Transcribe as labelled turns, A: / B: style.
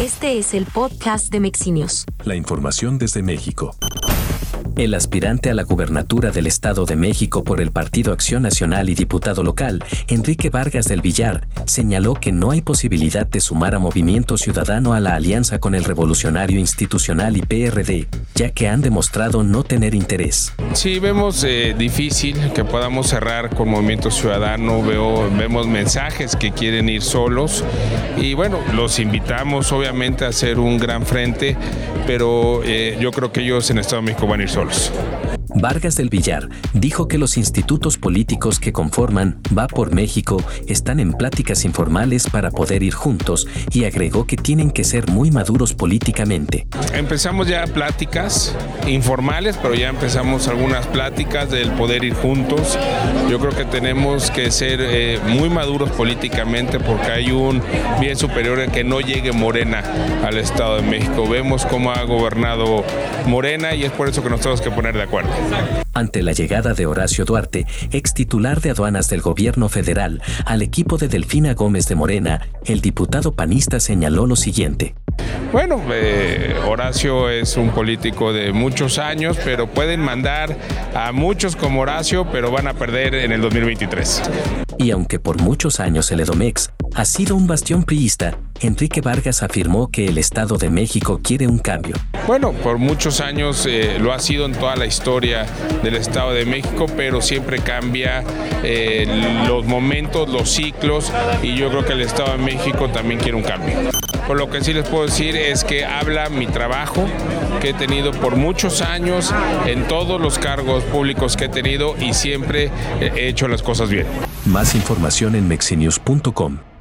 A: Este es el podcast de Mexinios.
B: La información desde México.
C: El aspirante a la gubernatura del Estado de México por el Partido Acción Nacional y diputado local, Enrique Vargas del Villar, señaló que no hay posibilidad de sumar a Movimiento Ciudadano a la alianza con el Revolucionario Institucional y PRD, ya que han demostrado no tener interés.
D: Sí, vemos eh, difícil que podamos cerrar con Movimiento Ciudadano, Veo, vemos mensajes que quieren ir solos y bueno, los invitamos obviamente a hacer un gran frente, pero eh, yo creo que ellos en Estado de México van a ir solos.
C: Vargas del Villar dijo que los institutos políticos que conforman Va por México están en pláticas informales para poder ir juntos y agregó que tienen que ser muy maduros políticamente.
D: Empezamos ya pláticas informales, pero ya empezamos algunas pláticas del poder ir juntos. Yo creo que tenemos que ser eh, muy maduros políticamente porque hay un bien superior en que no llegue Morena al Estado de México. Vemos cómo ha gobernado Morena y es por eso que nos tenemos que poner de acuerdo.
C: Ante la llegada de Horacio Duarte, ex titular de aduanas del gobierno federal, al equipo de Delfina Gómez de Morena, el diputado panista señaló lo siguiente.
D: Bueno, eh, Horacio es un político de muchos años, pero pueden mandar a muchos como Horacio, pero van a perder en el 2023.
C: Y aunque por muchos años el Edomex ha sido un bastión priista, Enrique Vargas afirmó que el Estado de México quiere un cambio.
D: Bueno, por muchos años eh, lo ha sido en toda la historia del Estado de México, pero siempre cambia eh, los momentos, los ciclos, y yo creo que el Estado de México también quiere un cambio. Por lo que sí les puedo decir es que habla mi trabajo que he tenido por muchos años en todos los cargos públicos que he tenido y siempre he hecho las cosas bien.
B: Más información en mexinews.com.